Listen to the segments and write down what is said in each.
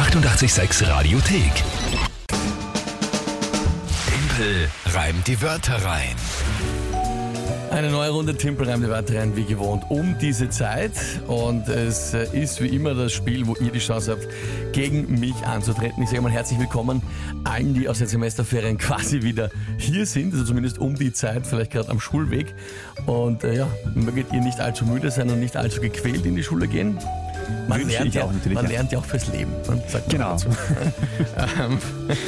886 Radiothek. Tempel reimt die Wörter rein. Eine neue Runde Timpel reimt die Wörter rein, wie gewohnt, um diese Zeit. Und es ist wie immer das Spiel, wo ihr die Chance habt, gegen mich anzutreten. Ich sage mal herzlich willkommen allen, die aus den Semesterferien quasi wieder hier sind, also zumindest um die Zeit, vielleicht gerade am Schulweg. Und äh, ja, möget ihr nicht allzu müde sein und nicht allzu gequält in die Schule gehen. Man, lernt ja, auch man lernt ja auch fürs Leben. ne? Genau. dazu. ähm,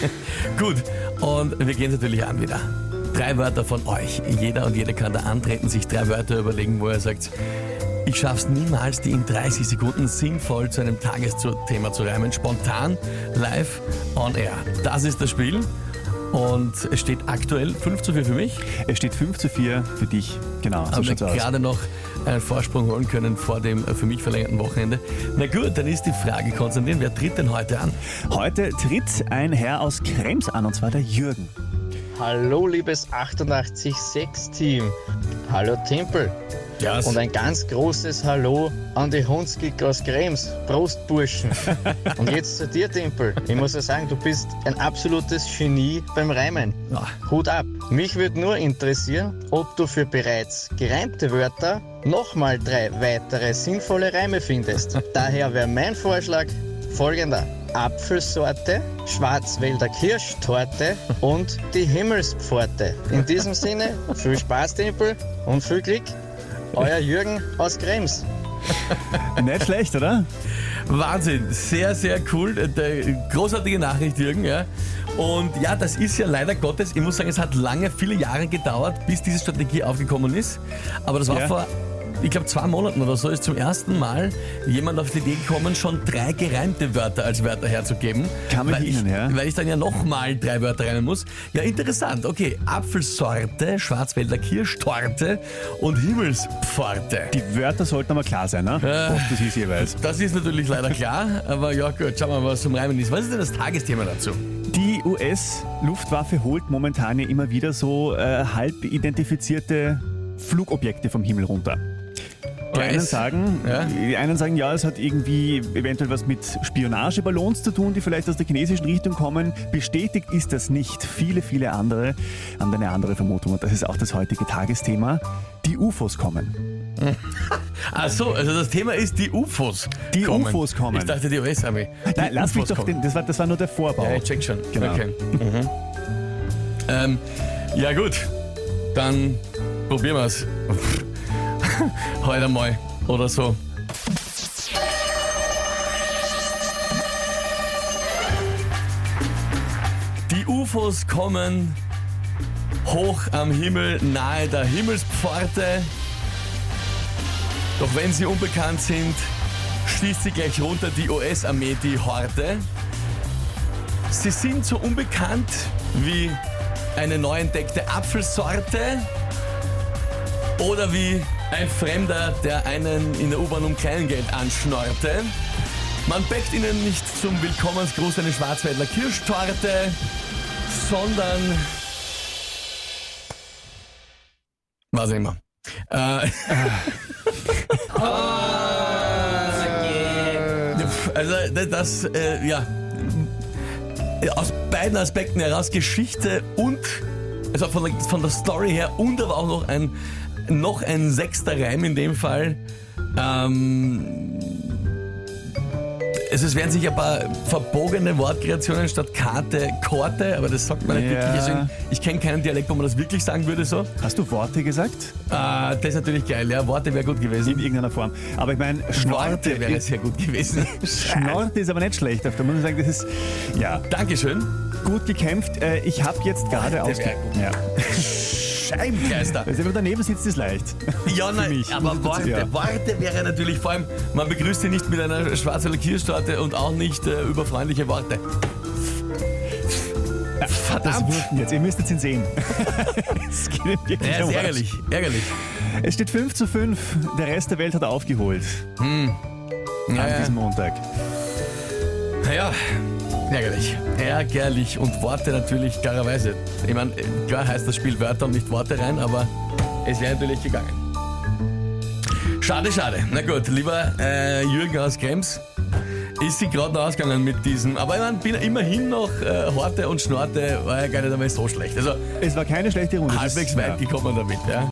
gut, und wir gehen es natürlich an wieder. Drei Wörter von euch. Jeder und jede kann da antreten, sich drei Wörter überlegen, wo er sagt, ich schaff's niemals, die in 30 Sekunden sinnvoll zu einem Tagesthema zu reimen. Spontan, live, on air. Das ist das Spiel. Und es steht aktuell 5 zu 4 für mich. Es steht 5 zu 4 für dich. Genau, so Haben wir schaut's aus. gerade noch einen Vorsprung holen können vor dem für mich verlängerten Wochenende. Na gut, dann ist die Frage, Konstantin, wer tritt denn heute an? Heute tritt ein Herr aus Krems an, und zwar der Jürgen. Hallo, liebes 886-Team. Hallo, Tempel. Ja, Und ein ganz großes Hallo an die Hundskick aus Krems. Prost, Burschen. Und jetzt zu dir, Tempel. Ich muss ja sagen, du bist ein absolutes Genie beim Reimen. Ah. Hut ab. Mich würde nur interessieren, ob du für bereits gereimte Wörter nochmal drei weitere sinnvolle Reime findest. Daher wäre mein Vorschlag folgender. Apfelsorte, Schwarzwälder Kirschtorte und die Himmelspforte. In diesem Sinne, viel Spaß, Tempel, und viel Glück. Euer Jürgen aus Krems. Nicht schlecht, oder? Wahnsinn, sehr, sehr cool. Äh, Großartige Nachricht, Jürgen. Ja. Und ja, das ist ja leider Gottes, ich muss sagen, es hat lange, viele Jahre gedauert, bis diese Strategie aufgekommen ist. Aber das war Ja. vor, ich glaube, zwei Monaten oder so, ist zum ersten Mal jemand auf die Idee gekommen, schon drei gereimte Wörter als Wörter herzugeben. Kann mich weil ich, erinnern, ja. Weil ich dann ja nochmal drei Wörter reimen muss. Ja, interessant. Okay, Apfelsorte, Schwarzwälder Kirschtorte und Himmelspforte. Die Wörter sollten aber klar sein, ne? Äh. Was das ist jeweils. Das ist natürlich leider klar, aber ja gut, schauen wir mal, was zum Reimen ist. Was ist denn das Tagesthema dazu? Die US-Luftwaffe holt momentan ja immer wieder so äh, halb identifizierte Flugobjekte vom Himmel runter. Die einen, sagen, Ja. die einen sagen, ja, es hat irgendwie eventuell was mit Spionageballons zu tun, die vielleicht aus der chinesischen Richtung kommen. Bestätigt ist das nicht. Viele, viele andere haben eine andere Vermutung und das ist auch das heutige Tagesthema. Die UFOs kommen. Ach so, also das Thema ist die UFOs. Die UFOs kommen. Ich dachte die US-Armee. Nein, lass mich UFOs doch, kommen. den, das, war, das war nur der Vorbau. Ja, ich check schon. Genau. Okay. Mhm. Ähm, ja gut, dann probieren wir es. Heute mal oder so. Die UFOs kommen hoch am Himmel, nahe der Himmelspforte. Doch wenn sie unbekannt sind, schließt sie gleich runter die US-Armee die Horte. Sie sind so unbekannt wie eine neu entdeckte Apfelsorte oder wie ein Fremder, der einen in der U-Bahn um Kleingeld anschnorrte. Man bäckt ihnen nicht zum Willkommensgruß eine Schwarzwälder Kirschtorte, sondern was immer. Äh, Also das, äh, ja, aus beiden Aspekten heraus, Geschichte und, also von der, von der Story her und aber auch noch ein, noch ein sechster Reim in dem Fall. Ähm, also es werden sich ein paar verbogene Wortkreationen statt Karte, Korte, aber das sagt man nicht Ja. wirklich. Also ich kenne keinen Dialekt, wo man das wirklich sagen würde so. Hast du Worte gesagt? Äh, das ist natürlich geil, ja, Worte wäre gut In gewesen. irgendeiner Form. Aber ich meine, Schnorte wäre sehr gut gewesen. Schnorte ist aber nicht schlecht. Da muss man sagen, das ist ja Dankeschön. gut gekämpft. Äh, Ich habe jetzt gerade Worte aus. wäre gut. Ja. Scheibenkleister. Also, wenn man daneben sitzt, ist leicht. Ja, nein, aber Worte, ja. Worte wäre natürlich vor allem, man begrüßt sie nicht mit einer Schwarzwälder Kirschtorte und auch nicht äh, über freundliche Worte. Das Verdammt! wirken jetzt. Ihr müsst jetzt ihn sehen. Es geht Ja, ist ärgerlich, ärgerlich. Es steht 5 zu 5. Der Rest der Welt hat aufgeholt. Ja, An diesem Montag. Naja, ärgerlich. Ärgerlich und Worte natürlich klarerweise. Ich meine, klar heißt das Spiel Wörter und nicht Worte rein, aber es wäre natürlich gegangen. Schade, schade. Na gut, lieber äh, Jürgen aus Krems, ist sie gerade noch ausgegangen mit diesem. Aber ich mein, bin immerhin noch äh, Horte und Schnorte, war ja gar nicht einmal so schlecht. Also Es war keine schlechte Runde. Halbwegs weit gekommen damit, ja.